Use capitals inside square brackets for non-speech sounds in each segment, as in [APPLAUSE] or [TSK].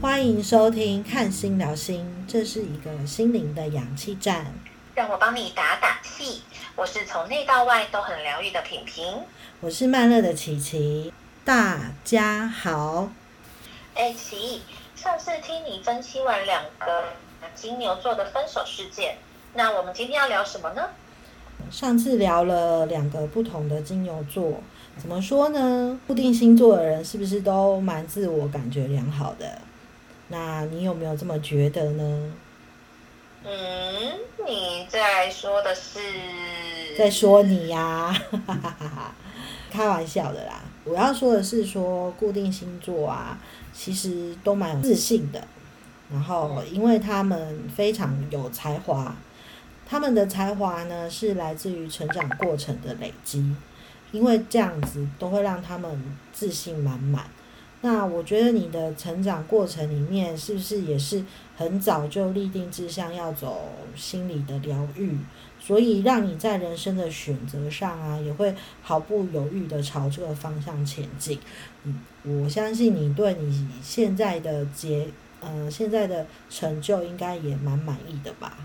欢迎收听《看心聊心》，这是一个心灵的氧气站。让我帮你打打气。我是从内到外都很疗愈的品品。我是慢热的琪琪，大家好。哎，琪，上次听你分析完两个金牛座的分手事件，那我们今天要聊什么呢？上次聊了两个不同的金牛座，怎么说呢？固定星座的人是不是都蛮自我感觉良好的？那你有没有这么觉得呢？嗯，你在说的是？在说你呀，哈哈哈开玩笑的啦。我要说的是，说固定星座啊，其实都蛮有自信的。然后，因为他们非常有才华，他们的才华呢是来自于成长过程的累积，因为这样子都会让他们自信满满。那我觉得你的成长过程里面，是不是也是很早就立定志向要走心理的疗愈，所以让你在人生的选择上啊，也会毫不犹豫的朝这个方向前进。嗯，我相信你对你现在的结，呃，现在的成就应该也蛮满意的吧？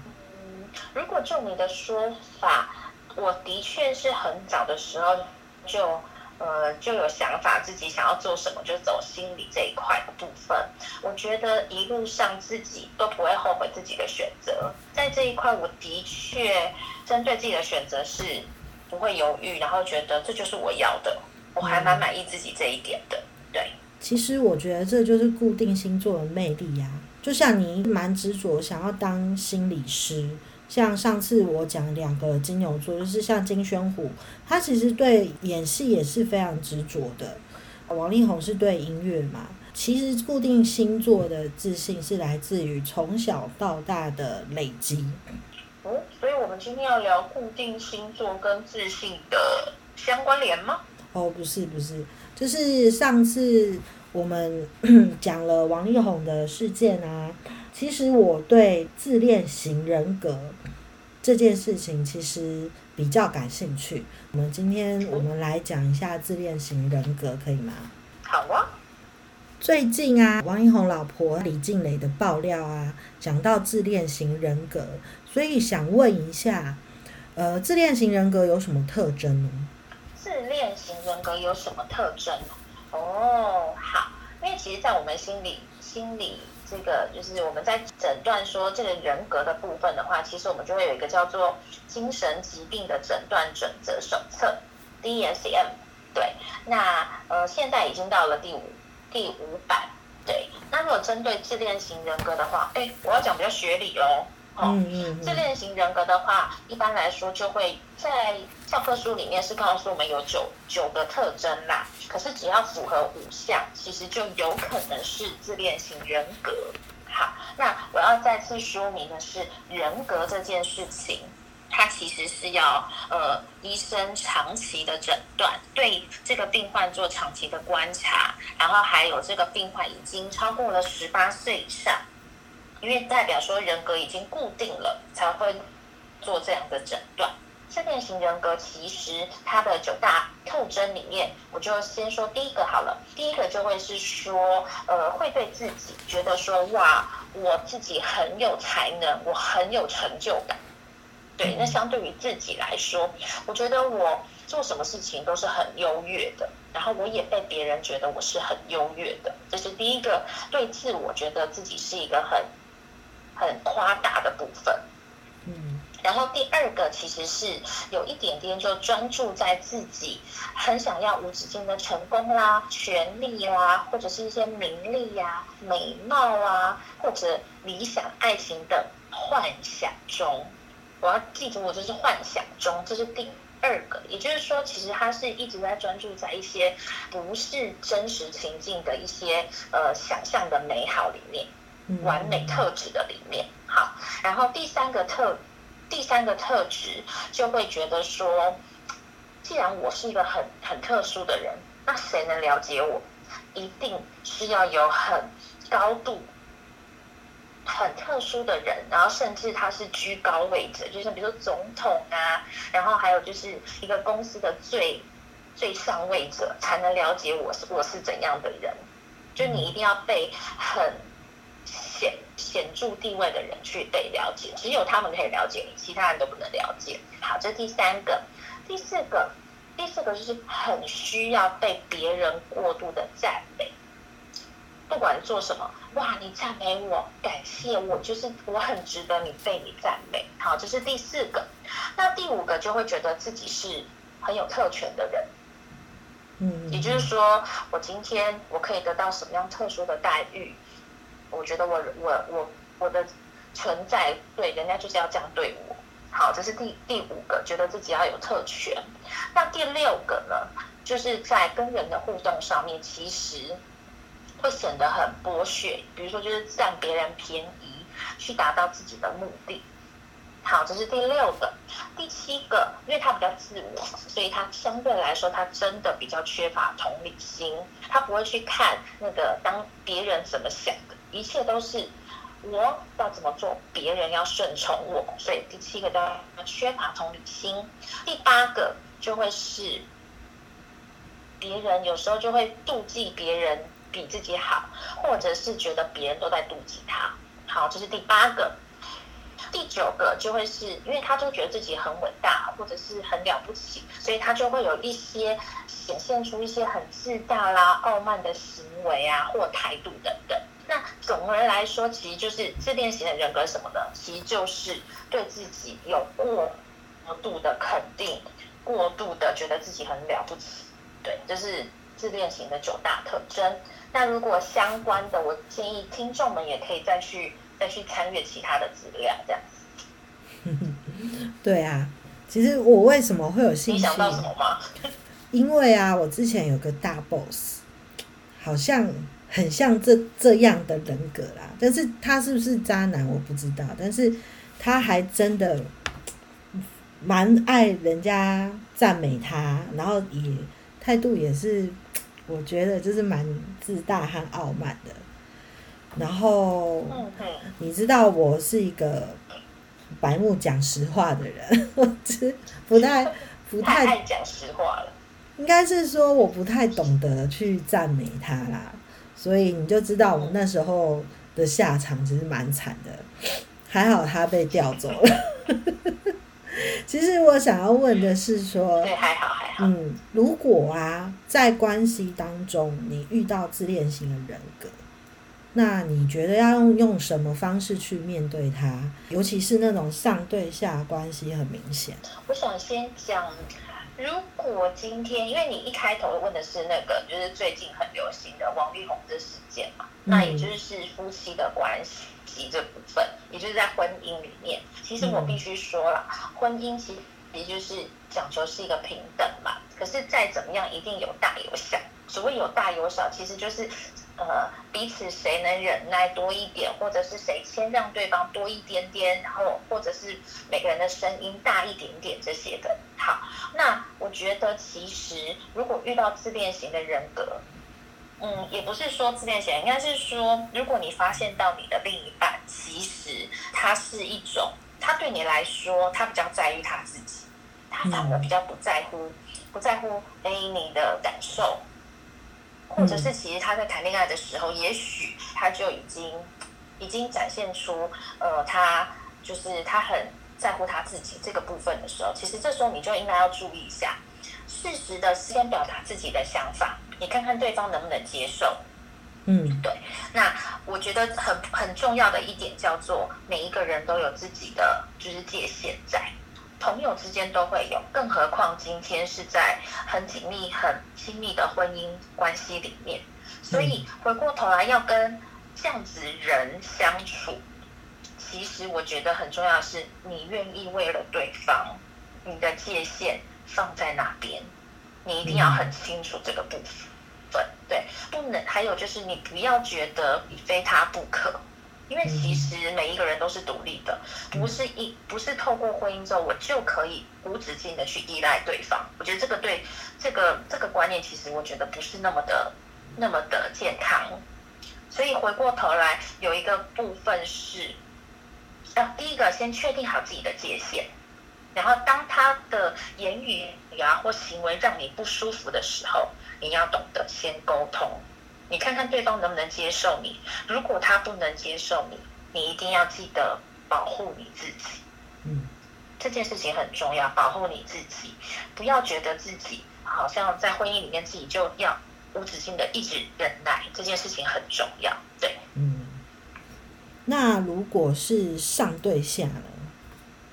嗯，如果就你的说法，我的确是很早的时候就。呃，就有想法，自己想要做什么，就走心理这一块的部分。我觉得一路上自己都不会后悔自己的选择，在这一块，我的确针对自己的选择是不会犹豫，然后觉得这就是我要的，我还蛮满意自己这一点的。对，其实我觉得这就是固定星座的魅力呀，就像你蛮执着想要当心理师。像上次我讲两个金牛座，就是像金宣虎，他其实对演戏也是非常执着的。王力宏是对音乐嘛，其实固定星座的自信是来自于从小到大的累积。哦，所以我们今天要聊固定星座跟自信的相关联吗？哦，不是不是，就是上次我们 [CLEARS THROAT] 讲了王力宏的事件啊。其实我对自恋型人格这件事情其实比较感兴趣。我们今天我们来讲一下自恋型人格，可以吗？好啊。最近啊，王力宏老婆李静蕾的爆料啊，讲到自恋型人格，所以想问一下，呃，自恋型人格有什么特征呢？自恋型人格有什么特征哦，好，因为其实，在我们心里，心里。这个就是我们在诊断说这个人格的部分的话，其实我们就会有一个叫做精神疾病的诊断准则手册 （DSM）。对，那呃现在已经到了第五第五版。对，那如果针对自恋型人格的话，哎，我要讲比较学理哦。嗯嗯。自恋型人格的话，一般来说就会在教科书里面是告诉我们有九九个特征啦。可是只要符合五项，其实就有可能是自恋型人格。好，那我要再次说明的是，人格这件事情，它其实是要呃医生长期的诊断，对这个病患做长期的观察，然后还有这个病患已经超过了十八岁以上，因为代表说人格已经固定了，才会做这样的诊断。自恋型人格其实它的九大特征里面，我就先说第一个好了。第一个就会是说，呃，会对自己觉得说，哇，我自己很有才能，我很有成就感。对，那相对于自己来说，我觉得我做什么事情都是很优越的，然后我也被别人觉得我是很优越的。这是第一个对自我觉得自己是一个很很夸大的部分。嗯然后第二个其实是有一点点就专注在自己很想要无止境的成功啦、权利啦，或者是一些名利呀、美貌啊，或者理想爱情的幻想中。我要记住，我这是幻想中，这是第二个。也就是说，其实他是一直在专注在一些不是真实情境的一些呃想象的美好里面、完美特质的里面。好，然后第三个特。第三个特质就会觉得说，既然我是一个很很特殊的人，那谁能了解我？一定是要有很高度、很特殊的人，然后甚至他是居高位者，就像比如说总统啊，然后还有就是一个公司的最最上位者，才能了解我是我是怎样的人。就你一定要被很显著地位的人去被了解，只有他们可以了解你，其他人都不能了解。好，这是第三个，第四个，第四个就是很需要被别人过度的赞美。不管做什么，哇，你赞美我，感谢我，就是我很值得你被你赞美。好，这是第四个。那第五个就会觉得自己是很有特权的人，嗯，也就是说，我今天我可以得到什么样特殊的待遇？我觉得我我我我的存在对人家就是要这样对我。好，这是第第五个，觉得自己要有特权。那第六个呢，就是在跟人的互动上面，其实。会显得很剥削，比如说就是占别人便宜，去达到自己的目的。好，这是第六个，第七个，因为他比较自我，所以他相对来说他真的比较缺乏同理心，他不会去看那个当别人怎么想的，一切都是我要怎么做，别人要顺从我，所以第七个叫缺乏同理心。第八个就会是别人有时候就会妒忌别人。比自己好，或者是觉得别人都在妒忌他。好，这是第八个。第九个就会是因为他就觉得自己很伟大，或者是很了不起，所以他就会有一些显现出一些很自大啦、傲慢的行为啊，或态度等等。那总而来说，其实就是自恋型的人格什么的，其实就是对自己有过度的肯定，过度的觉得自己很了不起。对，就是自恋型的九大特征。那如果相关的，我建议听众们也可以再去再去参阅其他的资料，这样子。[LAUGHS] 对啊，其实我为什么会有兴趣？你想到什么吗？[LAUGHS] 因为啊，我之前有个大 boss，好像很像这这样的人格啦，但是他是不是渣男我不知道，但是他还真的蛮爱人家赞美他，然后也态度也是。我觉得就是蛮自大和傲慢的，然后，你知道我是一个白目讲实话的人，我 [LAUGHS] 只不太不太爱讲实话了。应该是说我不太懂得去赞美他啦，所以你就知道我那时候的下场其实蛮惨的，还好他被调走了。[LAUGHS] 其实我想要问的是说，对，还好还好。嗯，如果啊，在关系当中你遇到自恋型的人格，那你觉得要用用什么方式去面对他？尤其是那种上对下关系很明显。我想先讲，如果今天，因为你一开头问的是那个，就是最近很流行的王力宏的事件嘛，那也就是夫妻的关系。这部分，也就是在婚姻里面，其实我必须说了，婚姻其实也就是讲求是一个平等嘛。可是再怎么样，一定有大有小。所谓有大有小，其实就是呃彼此谁能忍耐多一点，或者是谁先让对方多一点点，然后或者是每个人的声音大一点点这些的。好，那我觉得其实如果遇到自恋型的人格。嗯，也不是说自恋型，应该是说，如果你发现到你的另一半，其实他是一种，他对你来说，他比较在意他自己，他反而比较不在乎，不在乎哎你的感受，或者是其实他在谈恋爱的时候，也许他就已经已经展现出，呃，他就是他很在乎他自己这个部分的时候，其实这时候你就应该要注意一下，适时的先表达自己的想法。你看看对方能不能接受，嗯，对。那我觉得很很重要的一点叫做，每一个人都有自己的就是界限在，朋友之间都会有，更何况今天是在很紧密、很亲密的婚姻关系里面。所以回过头来要跟这样子人相处，其实我觉得很重要的是，你愿意为了对方，你的界限放在哪边。你一定要很清楚这个部分，对，不能还有就是你不要觉得你非他不可，因为其实每一个人都是独立的，不是一不是透过婚姻之后我就可以无止境的去依赖对方。我觉得这个对这个这个观念其实我觉得不是那么的那么的健康。所以回过头来有一个部分是，要第一个先确定好自己的界限。然后，当他的言语呀或行为让你不舒服的时候，你要懂得先沟通。你看看对方能不能接受你。如果他不能接受你，你一定要记得保护你自己。嗯，这件事情很重要，保护你自己，不要觉得自己好像在婚姻里面自己就要无止境的一直忍耐，这件事情很重要。对，嗯。那如果是上对下呢？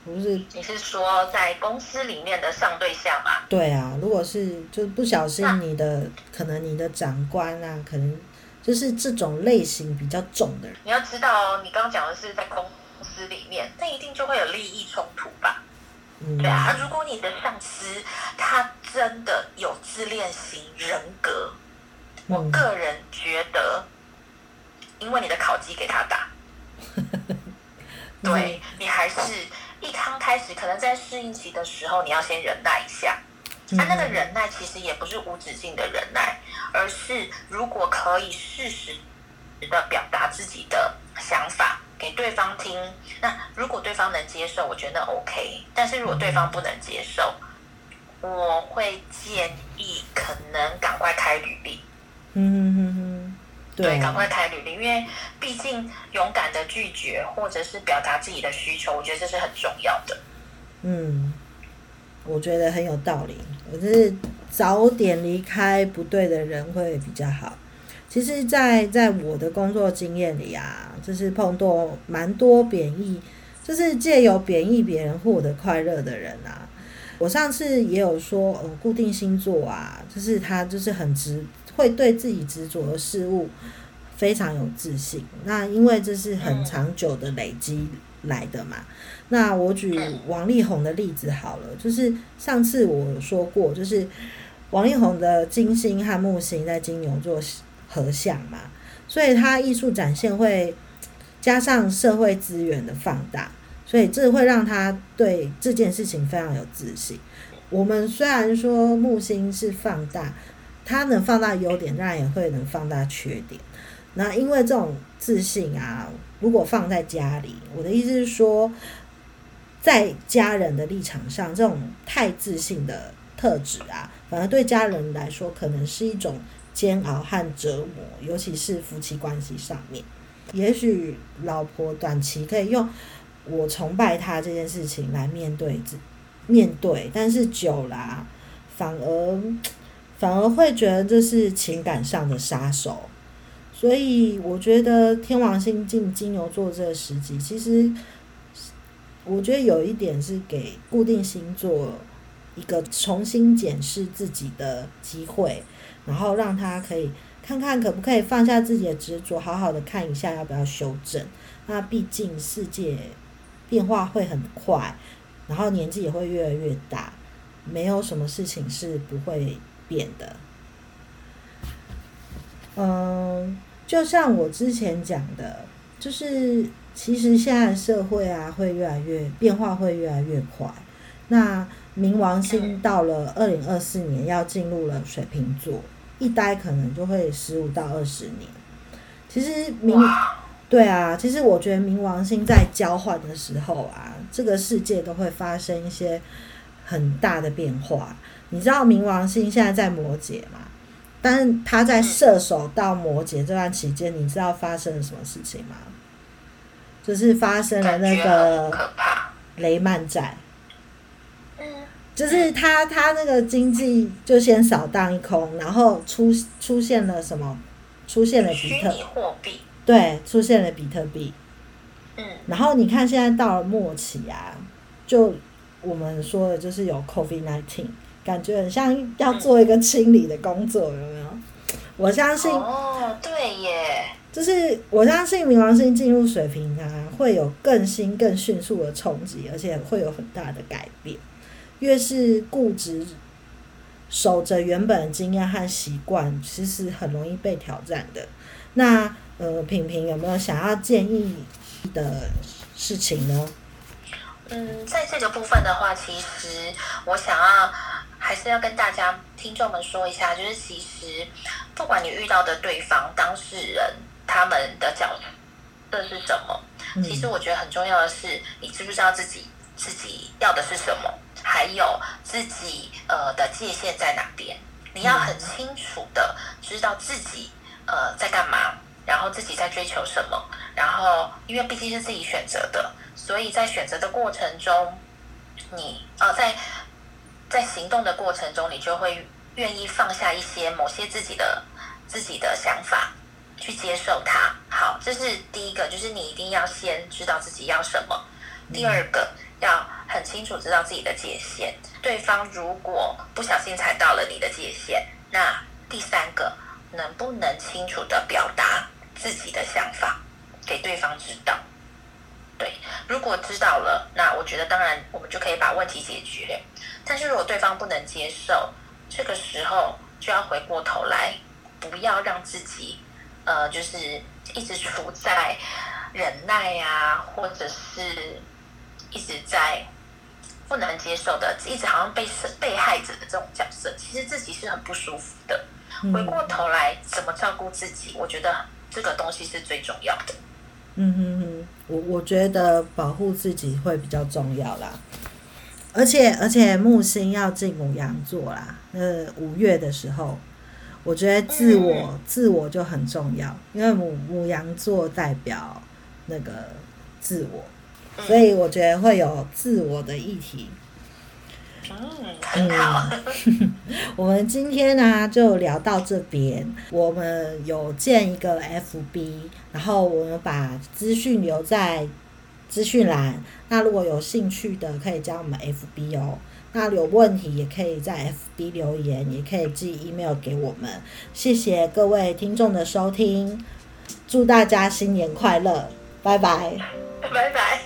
不是，你是说在公司里面的上对象吗？对啊，如果是就不小心你的可能你的长官啊，可能就是这种类型比较重的人。你要知道哦，你刚刚讲的是在公司里面，那一定就会有利益冲突吧？嗯，对啊，如果你的上司他真的有自恋型人格，我嗯个人觉得，因为你的考绩给他打，[LAUGHS] 对你还是一刚开始可能在适应期的时候，你要先忍耐一下。嗯他、那个忍耐其实也不是无止境的忍耐，而是如果可以适时的表达自己的想法给对方听，那如果对方能接受，我觉得 OK。但是如果对方不能接受，我会建议可能赶快开履历。嗯对赶啊，快开履历，因为毕竟勇敢的拒绝或者是表达自己的需求，我觉得这是很重要的。嗯，我觉得很有道理。我就是早点离开不对的人会比较好。其实在，在我的工作经验里啊，就是碰到蛮多贬义，就是借由贬义别人获得快乐的人啊。我上次也有说，呃，固定星座啊，就是他就是很执，会对自己执着的事物非常有自信。那因为这是很长久的累积来的嘛。那我举王力宏的例子好了，就是上次我说过，就是王力宏的金星和木星在金牛座合相嘛，所以他艺术展现会加上社会资源的放大，所以这会让他对这件事情非常有自信。我们虽然说木星是放大，它能放大优点，当然也会能放大缺点。那因为这种自信啊，如果放在家里，我的意思是说，在家人的立场上，这种太自信的特质啊，反而对家人来说可能是一种煎熬和折磨，尤其是夫妻关系上面。也许老婆短期可以用我崇拜他这件事情来面对自面对，但是久了、反而 [TSK] 反而会觉得这是情感上的杀手。所以我觉得天王星进金牛座这个时机，其实我觉得有一点是给固定星座一个重新检视自己的机会，然后让他可以看看可不可以放下自己的执着，好好的看一下要不要修正。那毕竟世界变化会很快，然后年纪也会越来越大，没有什么事情是不会变的。嗯，就像我之前讲的，就是其实现在社会啊，会越来越变化，会越来越快。那冥王星到了二零二四年要进入了水瓶座，一待可能就会十五到二十年。其实冥对啊，其实我觉得冥王星在交换的时候啊，这个世界都会发生一些很大的变化。你知道冥王星现在在摩羯吗？但是他在射手到摩羯这段期间，你知道发生了什么事情吗？就是发生了那个。雷曼债，嗯，就是他他那个经济就先扫荡一空，然后出出现了什么？出现了比特，货币。对，出现了比特币。嗯然后你看现在到了末期啊，就我们说的就是有 COVID nineteen，感觉很像要做一个清理的工作，有没有？我相信，哦，对耶。就是我相信冥王星进入水瓶啊，会有更新、更迅速的冲击，而且会有很大的改变。越是固执、守着原本的经验和习惯，其实很容易被挑战的。那呃，平平有没有想要建议的事情呢？嗯，在这个部分的话，其实我想要还是要跟大家听众们说一下，就是其实不管你遇到的对方当事人他们的角色是什么，嗯其实我觉得很重要的是，你知不知道自己自己要的是什么，还有自己呃的界限在哪边。你要很清楚的知道自己呃在干嘛，然后自己在追求什么，然后因为毕竟是自己选择的，所以在选择的过程中，你呃在在行动的过程中，你就会愿意放下一些某些自己的自己的想法，去接受它。好，这是第一个，就是你一定要先知道自己要什么。第二个，要很清楚知道自己的界限。对方如果不小心踩到了你的界限，那第三个，能不能清楚的表达自己的想法给对方知道？对，如果知道了，那我觉得当然我们就可以把问题解决。但是如果对方不能接受，这个时候就要回过头来，不要让自己呃，就是一直处在忍耐啊，或者是一直在不能接受的，一直好像被被害者的这种角色，其实自己是很不舒服的。回过头来怎么照顾自己，我觉得这个东西是最重要的。嗯哼哼，我我觉得保护自己会比较重要啦。而且而且木星要进母羊座啦，呃，五月的时候，我觉得自我自我就很重要，因为母母羊座代表那个自我，所以我觉得会有自我的议题。嗯，[LAUGHS] 我们今天呢就聊到这边。我们有建一个 FB，然后我们把资讯留在资讯栏。那如果有兴趣的，可以加我们 FB 哦。那有问题也可以在 FB 留言，也可以寄 email 给我们。谢谢各位听众的收听，祝大家新年快乐，拜拜，拜拜。